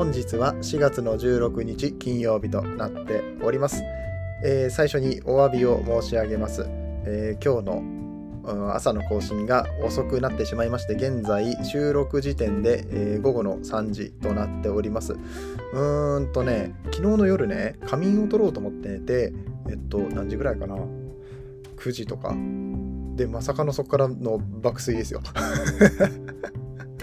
本日は4月の16日金曜日となっております、えー、最初にお詫びを申し上げます、えー、今日の朝の更新が遅くなってしまいまして現在収録時点で、えー、午後の3時となっております。うーんとね昨日の夜ね仮眠を取ろうと思って寝てえっと何時ぐらいかな？9時とか。でまさかのそこからの爆睡ですよ。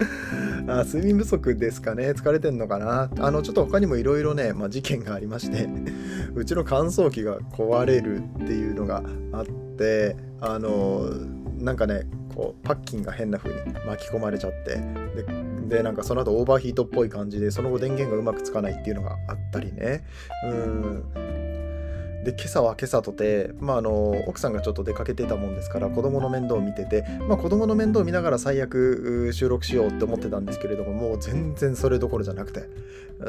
あ睡眠不足ですかね。疲れてんのかな。あのちょっと他にもいろいろね、まあ、事件がありまして。うちの乾燥機が壊れるっていうのがあってあのなんかねこうパッキンが変な風に巻き込まれちゃって。ででなんかその後オーバーヒートっぽい感じでその後電源がうまくつかないっていうのがあったりね。うん。で今朝は今朝とて、まあ、あの奥さんがちょっと出かけてたもんですから子供の面倒を見てて、まあ、子供の面倒を見ながら最悪収録しようって思ってたんですけれどももう全然それどころじゃなくて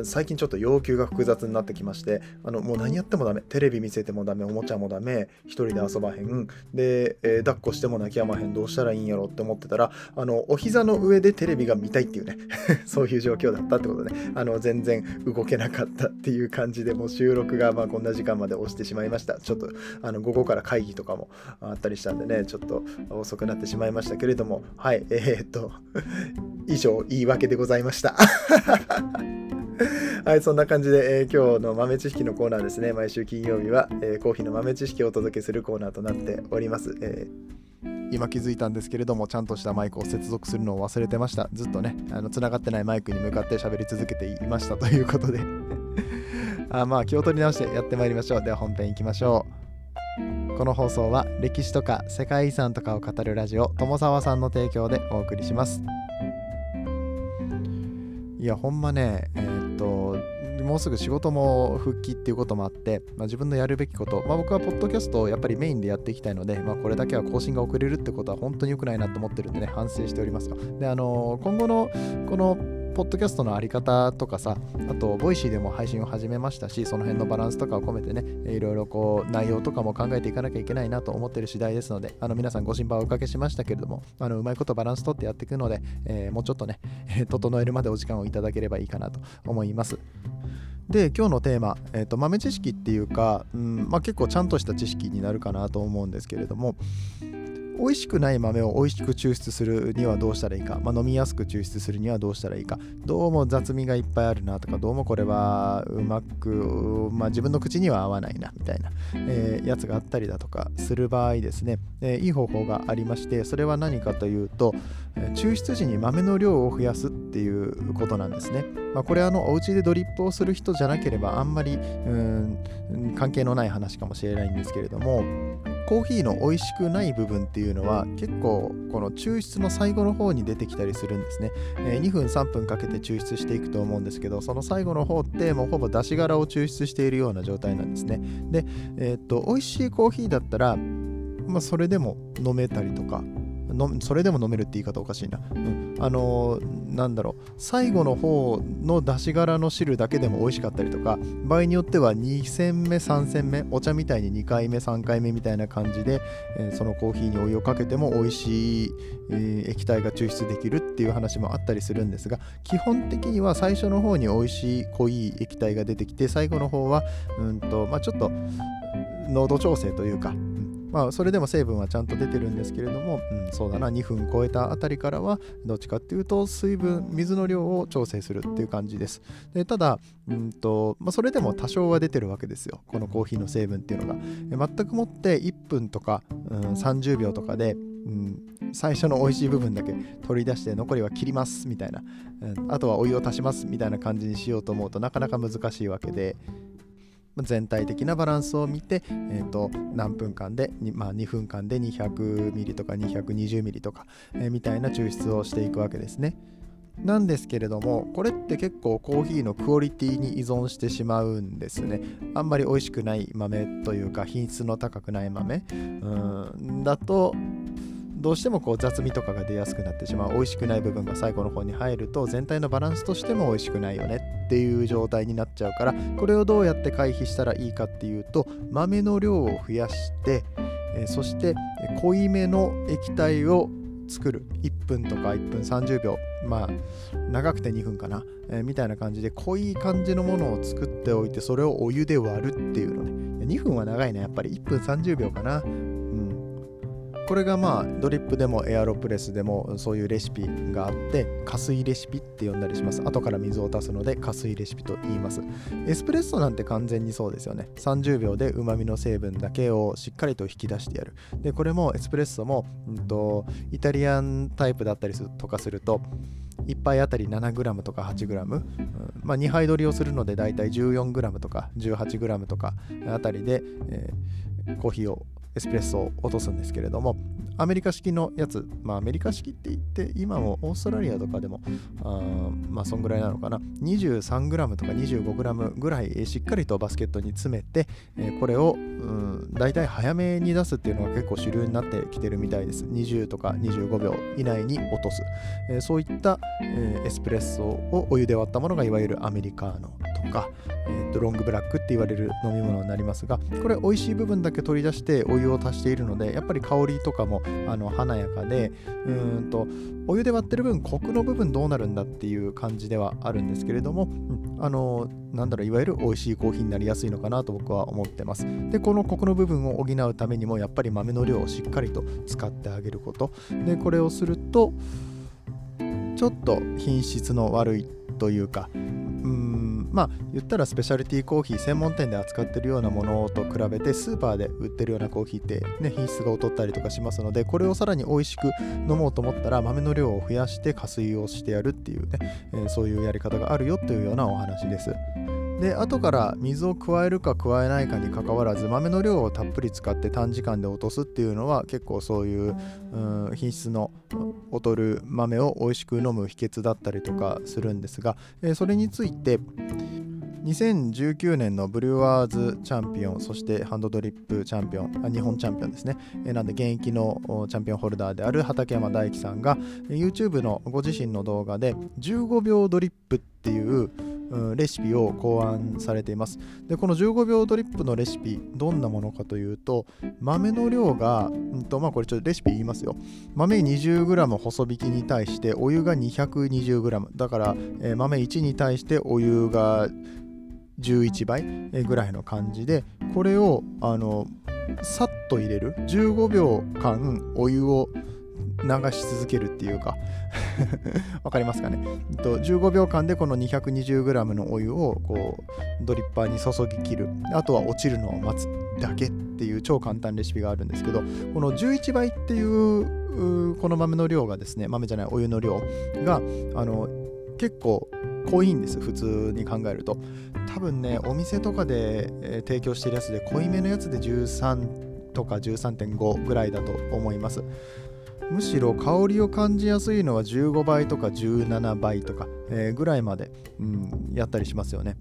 最近ちょっと要求が複雑になってきましてあのもう何やってもダメテレビ見せてもダメおもちゃもダメ一人で遊ばへん。で、えー、抱っこしても泣きやまへんどうしたらいいんやろって思ってたらあのお膝の上でテレビが見たいっていうね そういう状況だったってことで、ね、あの全然動けなかったっていう感じでもう収録がまあこんな時間まで押してしてしまいました。ちょっとあの午後から会議とかもあったりしたんでね、ちょっと遅くなってしまいましたけれども、はい、えー、っと、以上、言い訳でございました。はい、そんな感じで、えー、今日の豆知識のコーナーですね。毎週金曜日は、えー、コーヒーの豆知識をお届けするコーナーとなっております。えー、今気づいたんですけれども、ちゃんとしたマイクを接続するのを忘れてました。ずっとね、あの繋がってないマイクに向かって喋り続けていましたということであまあ気を取り直してやってまいりましょう。では本編いきましょう。この放送は歴史とか世界遺産とかを語るラジオ友沢さんの提供でお送りします。いやほんまねえー、っともうすぐ仕事も復帰っていうこともあって、まあ、自分のやるべきこと、まあ、僕はポッドキャストをやっぱりメインでやっていきたいので、まあ、これだけは更新が遅れるってことは本当に良くないなと思ってるんでね反省しておりますよ。であのー、今後のこのポッドキャストのあり方とかさ、あと、ボイシーでも配信を始めましたし、その辺のバランスとかを込めてね、いろいろこう、内容とかも考えていかなきゃいけないなと思ってる次第ですので、あの、皆さんご心配をおかけしましたけれども、あの、うまいことバランスとってやっていくので、えー、もうちょっとね、整えるまでお時間をいただければいいかなと思います。で今日のテーマ、えーと、豆知識っていうか、うんまあ、結構ちゃんとした知識になるかなと思うんですけれども美味しくない豆を美味しく抽出するにはどうしたらいいか、まあ、飲みやすく抽出するにはどうしたらいいか。どうも雑味がいっぱいあるなとか。どうもこれはうまく、まあ、自分の口には合わないなみたいな、えー、やつがあったりだとかする場合ですね、えー、いい方法がありましてそれは何かというと抽出時に豆の量を増やすっていうことなんですね、まあ、これあのお家でドリップをする人じゃなければあんまりうん関係のない話かもしれないんですけれどもコーヒーの美味しくない部分っていうのは結構この抽出の最後の方に出てきたりするんですね、えー、2分3分かけて抽出していくと思うんですけどその最後の方ってもうほぼ出し殻を抽出しているような状態なんですね。で、えー、っと美味しいコーヒーだったらまあ、それでも飲めたりとかのそれでも飲めるって言い方おかしいな、うん、あのー、なんだろう。最後の方の出し殻の汁だけでも美味しかったりとか場合によっては2戦目3戦目お茶みたいに2回目3回目みたいな感じで、えー、そのコーヒーにお湯をかけても美味しい、えー、液体が抽出できるっていう話もあったりするんですが基本的には最初の方に美味しい濃い液体が出てきて最後の方はうんと、まあ、ちょっと濃度調整というかまあ、それでも成分はちゃんと出てるんですけれども、うん、そうだな、2分超えたあたりからは、どっちかっていうと、水分、水の量を調整するっていう感じです。でただ、うんとまあ、それでも多少は出てるわけですよ、このコーヒーの成分っていうのが。全くもって1分とか、うん、30秒とかで、うん、最初の美味しい部分だけ取り出して残りは切りますみたいな、うん、あとはお湯を足しますみたいな感じにしようと思うとなかなか難しいわけで、全体的なバランスを見て、えーと、何分間で、まあ、2分間で200ミリとか220ミリとか、えー、みたいな抽出をしていくわけですね。なんですけれどもこれって結構コーヒーのクオリティに依存してしまうんですねあんまり美味しくない豆というか品質の高くない豆うんだとどうしてもこう雑味とかが出やすくなってしまう。美味しくない部分が最後の方に入ると全体のバランスとしても美味しくないよねっていう状態になっちゃうからこれをどうやって回避したらいいかっていうと豆の量を増やしてえそして濃いめの液体を作る。1分とか1分30秒。まあ長くて2分かな、えー、みたいな感じで濃い感じのものを作っておいてそれをお湯で割るっていうのね。2分は長いね。やっぱり1分30秒かな。これがまあドリップでもエアロプレスでもそういうレシピがあって加水レシピって呼んだりします。後から水を足すので加水レシピと言います。エスプレッソなんて完全にそうですよね。30秒で旨味の成分だけをしっかりと引き出してやる。でこれもエスプレッソも、うんと、イタリアンタイプだったりとかすると1杯あたり 7g とか 8g、うんまあ、2杯取りをするのでだいたい 14g とか 18g とかあたりで、えー、コーヒーをエスプレッソを落とすんですけれどもアメリカ式のやつまあアメリカ式って言って今もオーストラリアとかでもあまあそんぐらいなのかな。23g とか 25g ぐらいしっかりとバスケットに詰めて、え、これを、うん、大体早めに出すっていうのが結構主流になってきてるみたいです。20とか25秒以内に落とす、え、そういった、えー、エスプレッソをお湯で割ったものがいわゆるアメリカーノとか、えー、とロングブラックって言われる飲み物になりますがこれ美味しい部分だけ取り出してお湯を足しているのでやっぱり香りとかもあの華やかでうんとお湯で割ってる分コクの部分どうなるんだっていう感じではあるんですけれども、うん、あのなんだろういわゆる美味しいコーヒーになりやすいのかなと僕は思ってます。でこのコクの部分を補うためにもやっぱり豆の量をしっかりと使ってあげること。でこれをするとちょっと品質の悪いというかまあ言ったらスペシャリティコーヒー専門店で扱ってるようなものと比べてスーパーで売ってるようなコーヒーってね品質が劣ったりとかしますのでこれをさらに美味しく飲もうと思ったら豆の量を増やして加水をしてやるっていうね、えー、そういうやり方があるよというようなお話です。で後から水を加えるか加えないかにかかわらず豆の量をたっぷり使って短時間で落とすっていうのは結構そういう、う、品質の劣る豆を美味しく飲む秘訣だったりとかするんですが、え、それについて2019年のブリュワーズチャンピオンそしてハンドドリップチャンピオンあ日本チャンピオンですね、え、なんで現役のチャンピオンホルダーである畠山大樹さんが YouTube のご自身の動画で15秒ドリップっていうレシピを考案されています。でこの15秒ドリップのレシピどんなものかというと豆の量が、うんとまあ、これちょっとレシピ言いますよ。豆 20g 細引きに対してお湯が 220g だから、えー、豆1に対してお湯が11倍ぐらいの感じでこれをあのさっと入れる15秒間お湯を流し続けるっていうか わかりますかね？15秒間でこの 220g のお湯をこうドリッパーに注ぎ切る。あとは落ちるのを待つだけっていう超簡単レシピがあるんですけどこの11倍っていうこの豆の量がですね豆じゃないお湯の量があの結構濃いんです普通に考えると。多分ねお店とかで、え提供してるやつで濃いめのやつで13とか13.5ぐらいだと思います。むしろ香りを感じやすいのは15倍とか17倍とか、えー、ぐらいまで、うん、やったりしますよね。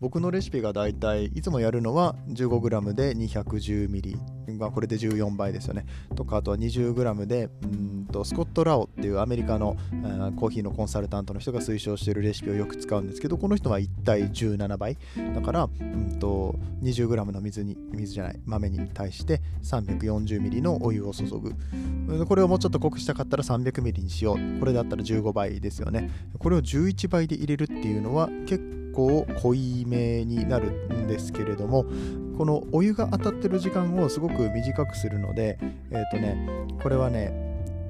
僕のレシピがだいたいいつもやるのは 15g で 210ml まあ、これで14倍ですよね。とかあとは 20g でうんとスコット・ラオっていうアメリカのコーヒーのコンサルタントの人が推奨しているレシピをよく使うんですけどこの人は1対17倍。だからうんと 20g の水に水じゃない豆に対して 340ml のお湯を注ぐ。これをもうちょっと濃くしたかったら 300ml にしよう。これだったら15倍ですよね。これを11倍で入れるっていうのは結構濃いめになるんですけれどもこのお湯が当たってる時間をすごく短くするのでえっ、ー、とねこれはね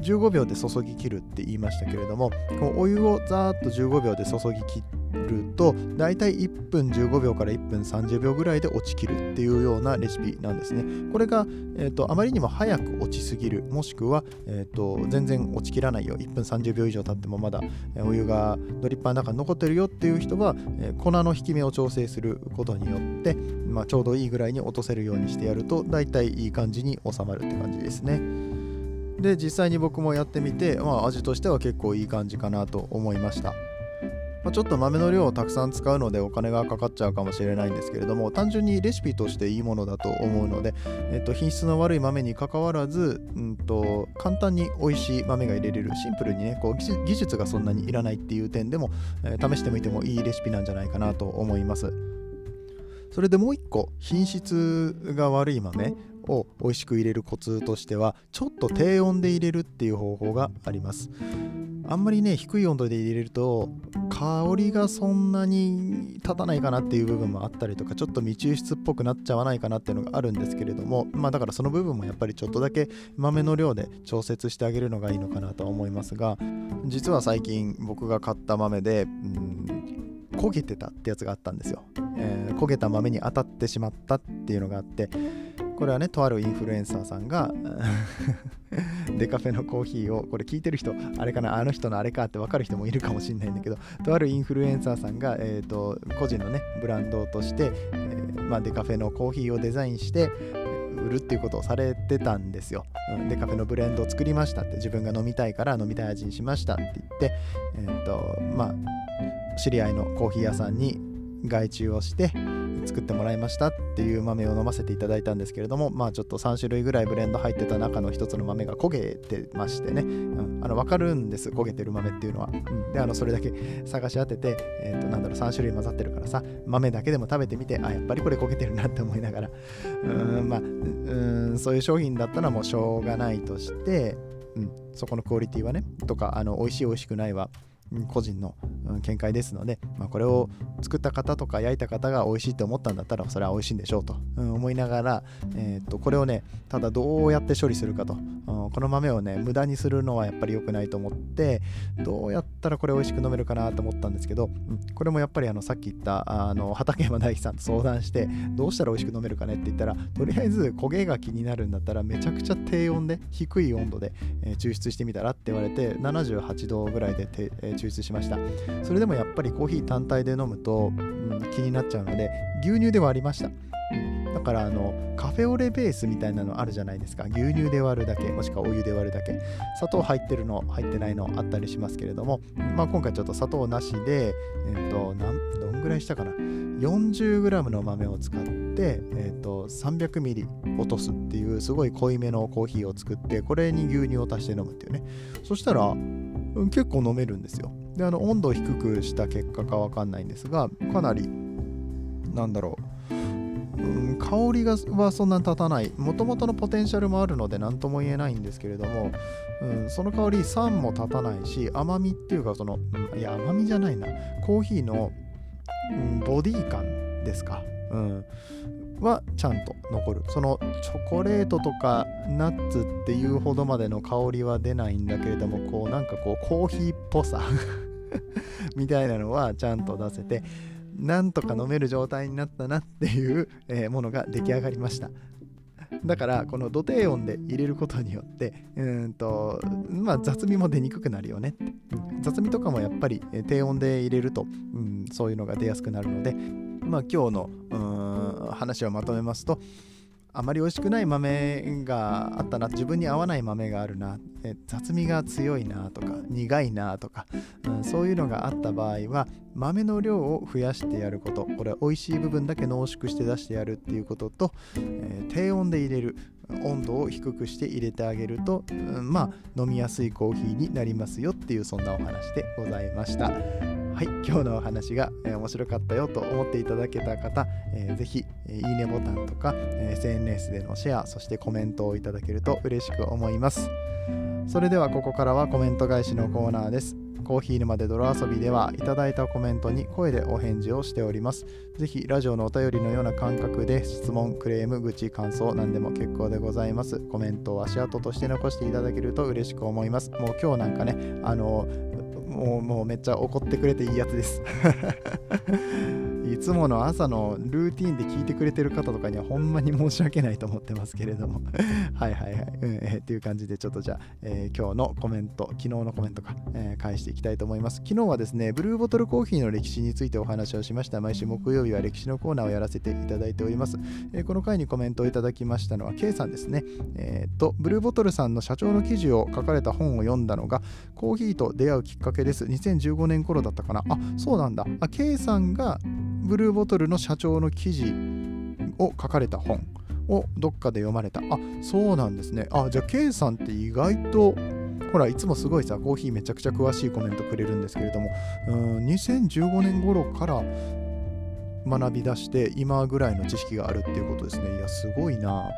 15秒で注ぎ切るって言いましたけれどもこのお湯をざーっと15秒で注ぎ切ってると大体1分15秒から1分30秒ぐらいで落ちきるっていうようなレシピなんですね。これが、えーと、あまりにも早く落ちすぎるもしくは、えーと、全然落ちきらないよ1分30秒以上経ってもまだお湯がドリッパーの中に残ってるよっていう人は、えー、粉の引き目を調整することによって、まあ、ちょうどいいぐらいに落とせるようにしてやると大体いい感じに収まるって感じですね。で実際に僕もやってみて、まあ、味としては結構いい感じかなと思いましたまあ、ちょっと豆の量をたくさん使うのでお金がかかっちゃうかもしれないんですけれども単純にレシピとしていいものだと思うので、えっと、品質の悪い豆にかかわらず、うんと、簡単に美味しい豆が入れれるシンプルにねこう技術がそんなにいらないっていう点でも、えー、試してみてもいいレシピなんじゃないかなと思います。それでもう一個品質が悪い豆。を美味しく入れるコツとしてはちょっと低温で入れるっていう方法があります。あんまりね低い温度で入れると香りがそんなに立たないかなっていう部分もあったりとかちょっと未抽出っぽくなっちゃわないかなっていうのがあるんですけれどもまあだからその部分もやっぱりちょっとだけ豆の量で調節してあげるのがいいのかなとは思いますが実は最近僕が買った豆でうん焦げてたってやつがあったんですよ、えー、焦げた豆に当たってしまったっていうのがあってこれはねとあるインフルエンサーさんが デカフェのコーヒーをこれ聞いてる人あれかなあの人のあれかって分かる人もいるかもしれないんだけどとあるインフルエンサーさんが、えーと、個人のねブランドとして、えー、まあ、デカフェのコーヒーをデザインして売るっていうことをされてたんですよ、うん、デカフェのブレンドを作りましたって自分が飲みたいから飲みたい味にしましたって言って、えーとまあ、知り合いのコーヒー屋さんに外注をして作ってもらいましたっていう豆を飲ませていただいたんですけれどもまあちょっと3種類ぐらいブレンド入ってた中の一つの豆が焦げてましてね、うん、あの分かるんです。焦げてる豆っていうのは、うん、であのそれだけ 探し当てて、えー、となんだろう3種類混ざってるからさ豆だけでも食べてみてあやっぱりこれ焦げてるなって思いながら。うんまあうんそういう商品だったらもうしょうがないとして、うん、そこのクオリティはねとかあの美味しい美味しくないは個人の見解ですので、まあ、これを作った方とか焼いた方が美味しいと思ったんだったらそれは美味しいんでしょうと、思いながら、えー、とこれをねただどうやって処理するかと、この豆をね無駄にするのはやっぱり良くないと思ってどうやったらこれ美味しく飲めるかなと思ったんですけど、これもやっぱりあのさっき言ったあの畠山大樹さんと相談してどうしたら美味しく飲めるかねって言ったらとりあえず焦げが気になるんだったらめちゃくちゃ低温で低い温度で、抽出してみたらって言われて78度ぐらいで、えー、抽出しました。それでもやっぱりコーヒー単体で飲むと、うん、気になっちゃうので牛乳で割りました、だからあのカフェオレベースみたいなのあるじゃないですか。牛乳で割るだけもしくはお湯で割るだけ。砂糖入ってるの入ってないのあったりしますけれども、まあ、今回ちょっと砂糖なしで、えーと、どんぐらいしたかな。40g の豆を使って、えーと、300ミリ落とすっていうすごい濃いめのコーヒーを作ってこれに牛乳を足して飲むっていうね。そしたら結構飲めるんですよ。であの温度を低くした結果かわかんないんですがかなりなんだろう、うん、香りがはそんなに立たない。もともとのポテンシャルもあるので何とも言えないんですけれども、うん、その香り酸も立たないし甘みっていうかその、うん、いや甘みじゃないな。コーヒーの、うん、ボディ感ですか、うん、はちゃんと残る。そのチョコレートとかナッツっていうほどまでの香りは出ないんだけれどもこうなんかこうコーヒーっぽさ みたいなのはちゃんと出せてなんとか飲める状態になったなっていう、え、ものが出来上がりました。だからこの土低温で入れることによってうんとまあ雑味も出にくくなるよね。って、雑味とかもやっぱり低温で入れると、うん、そういうのが出やすくなるのでまあ今日のうん話をまとめますとあまり美味しくない豆があったな自分に合わない豆があるな雑味が強いなとか苦いなとか、うん、そういうのがあった場合は豆の量を増やしてやることこれは美味しい部分だけ濃縮して出してやるっていうことと、えー、低温で入れる温度を低くして入れてあげると、うん、まあ飲みやすいコーヒーになりますよっていうそんなお話でございました。はい、今日のお話が、えー、面白かったよと思っていただけた方、えー、ぜひ、えー、いいねボタンとか、えー、SNS でのシェア、そしてコメントをいただけると嬉しく思います。それではここからはコメント返しのコーナーです。コーヒー沼で泥遊びではいただいたコメントに声でお返事をしております。ぜひラジオのお便りのような感覚で質問、クレーム、愚痴、感想何でも結構でございます。コメントを足跡として残していただけると嬉しく思います。もう今日なんかね、あのもうもうめっちゃ怒ってくれていいやつです。いつもの朝のルーティンで聞いてくれてる方とかにはほんまに申し訳ないと思ってますけれども。はいはいはい、うんえー、っていう感じでちょっとじゃあ、えー、今日のコメント昨日のコメントか、えー、返していきたいと思います。昨日はですねブルーボトルコーヒーの歴史についてお話をしました。毎週木曜日は歴史のコーナーをやらせていただいております、えー、この回にコメントをいただきましたのは K さんですね。えっ、とブルーボトルさんの社長の記事を書かれた本を読んだのがコーヒーと出会うきっかけです2015年頃だったかなあそうなんだあ K さんがブルーボトルの社長の記事を書かれた本をどっかで読まれた。あ、そうなんですね。あ、じゃあ K さんって意外と、ほら、いつもすごいさ、コーヒーめちゃくちゃ詳しいコメントくれるんですけれども、うん2015年頃から学び出して、今ぐらいの知識があるっていうことですね。いや、すごいな。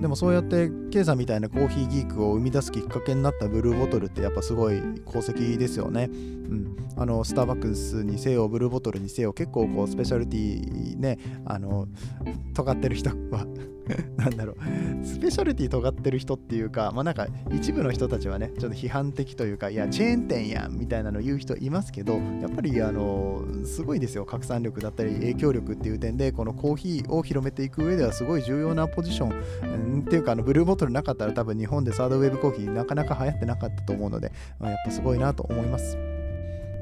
でもそうやって K さんみたいなコーヒーギークを生み出すきっかけになったブルーボトルってやっぱすごい功績ですよね。うん、あのスターバックスにせよブルーボトルにせよ結構こうスペシャルティーねあの尖ってる人は なんだろう、スペシャルティ尖ってる人っていうか、まあなんか一部の人たちはね、ちょっと批判的というか、いや、チェーン店やんみたいなの言う人いますけど、やっぱりあの、すごいですよ、拡散力だったり影響力っていう点で、このコーヒーを広めていく上ではすごい重要なポジション、うん、っていうか、あのブルーボトルなかったら多分日本でサードウェブコーヒーなかなか流行ってなかったと思うので、まあ、やっぱすごいなと思います。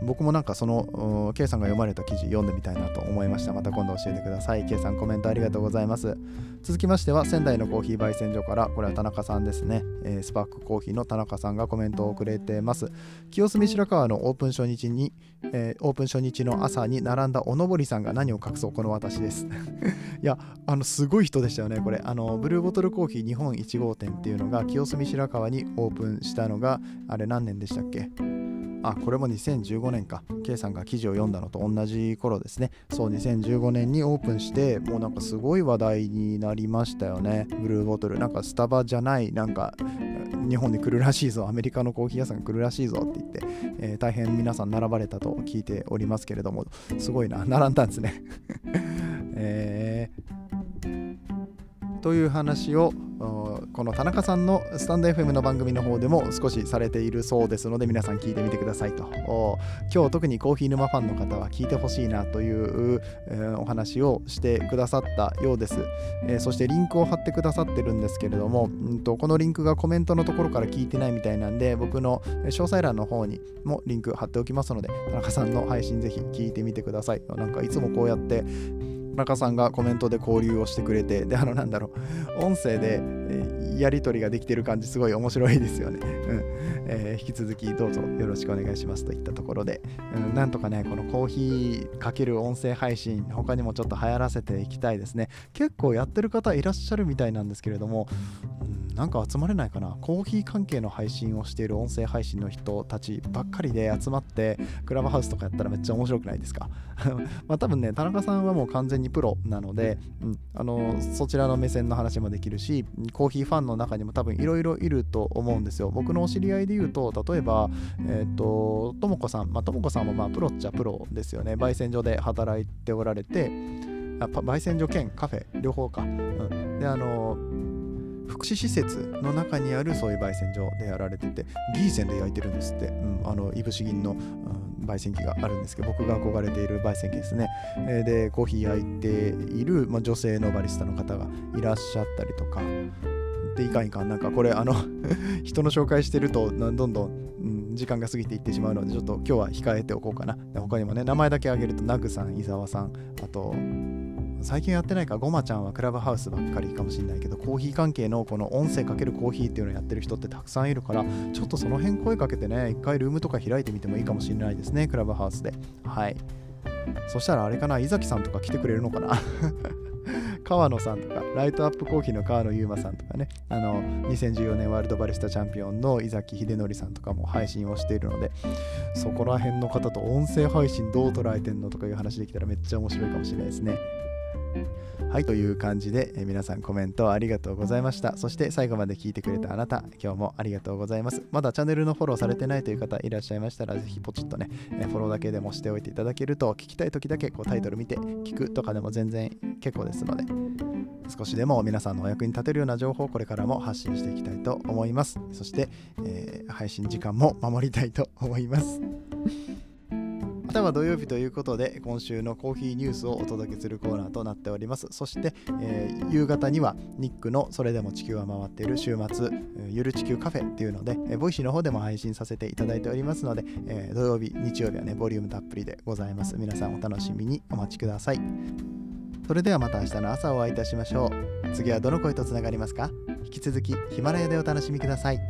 僕もなんかその K さんが読まれた記事読んでみたいなと思いました。また今度教えてください。K さんコメントありがとうございます。続きましては仙台のコーヒー焙煎所から、これは田中さんですね。えー、スパークコーヒーの田中さんがコメントをくれてます。清澄白河のオープン初日に、えー、オープン初日の朝に並んだおのぼりさんが何を隠そうこの私です。いや、あのすごい人でしたよね。これ、あのブルーボトルコーヒー日本1号店っていうのが清澄白河にオープンしたのが、あれ何年でしたっけ？あこれも2015年か。K さんが記事を読んだのと同じ頃ですね。そう2015年にオープンしてもうなんかすごい話題になりましたよね。ブルーボトル。なんかスタバじゃないなんか日本に来るらしいぞ。アメリカのコーヒー屋さんが来るらしいぞって言って、えー、大変皆さん並ばれたと聞いておりますけれどもすごいな。並んだんですね。えー、という話をこの田中さんのスタンド FM の番組の方でも少しされているそうですので皆さん聞いてみてくださいと。今日特にコーヒー沼ファンの方は聞いてほしいなという、えー、お話をしてくださったようです、えー、そしてリンクを貼ってくださってるんですけれども、んとこのリンクがコメントのところから聞いてないみたいなんで僕の詳細欄の方にもリンク貼っておきますので田中さんの配信ぜひ聞いてみてください。なんかいつもこうやって中さんがコメントで交流をしてくれて、で、あの、なんだろう、音声で、えやり取りができてる感じ、すごい面白いですよね。うん。えー、引き続きどうぞよろしくお願いしますといったところで、うん、なんとかね、このコーヒーかける音声配信、他にもちょっと流行らせていきたいですね。結構やってる方いらっしゃるみたいなんですけれども、なんか集まれないかな。コーヒー関係の配信をしている音声配信の人たちばっかりで集まって、クラブハウスとかやったらめっちゃ面白くないですか？まあ多分ね、田中さんはもう完全にプロなので、うん、あのそちらの目線の話もできるし、コーヒーファンの中にも多分いろいろいると思うんですよ。僕のお知り合いで言うと、例えば、えっ、ー、と、ともこさん、まあ、ともこさんもまあプロっちゃプロですよね。焙煎所で働いておられて、あ焙煎所兼カフェ、両方か。うん、で、あの福祉施設の中にあるそういう焙煎所でやられててギーセンで焼いてるんですって、うん、あのいぶし銀の、うん、焙煎機があるんですけど僕が憧れている焙煎機ですね、えー、でコーヒー焼いている、まあ、女性のバリスタの方がいらっしゃったりとか。でいかんいかん。なんかこれあの 人の紹介してるとどんどん、うん、時間が過ぎていってしまうのでちょっと今日は控えておこうかな。他にもね名前だけ挙げるとナグさん伊沢さんあと最近やってないか、ごまちゃんはクラブハウスばっかりかもしれないけど、コーヒー関係のこの音声かけるコーヒーっていうのをやってる人ってたくさんいるから、ちょっとその辺声かけてね、一回ルームとか開いてみてもいいかもしれないですね、クラブハウスで。はい。そしたらあれかな、伊崎さんとか来てくれるのかな？川野さんとか、ライトアップコーヒーの川野優馬さんとかね、あの、2014年ワールドバリスタチャンピオンの伊崎秀則さんとかも配信をしているので、そこら辺の方と音声配信どう捉えてんのとかいう話できたらめっちゃ面白いかもしれないですね。はい、という感じで、え皆さんコメントありがとうございました。そして最後まで聞いてくれたあなた、今日もありがとうございます。まだチャンネルのフォローされてないという方いらっしゃいましたら、ぜひポチッとね、えフォローだけでもしておいていただけると、聞きたい時だけこうタイトル見て聞くとかでも全然結構ですので、少しでも皆さんのお役に立てるような情報をこれからも発信していきたいと思いますそして、えー、配信時間も守りたいと思いますまたは土曜日ということで今週のコーヒーニュースをお届けするコーナーとなっております。そして、えー、夕方にはニックのそれでも地球は回っている週末ゆる地球カフェっていうので、えー、ボイシーの方でも配信させていただいておりますので、えー、土曜日日曜日はねボリュームたっぷりでございます。皆さんお楽しみにお待ちください。それではまた明日の朝お会いいたしましょう。次はどの声とつながりますか？引き続きヒマラヤでお楽しみください。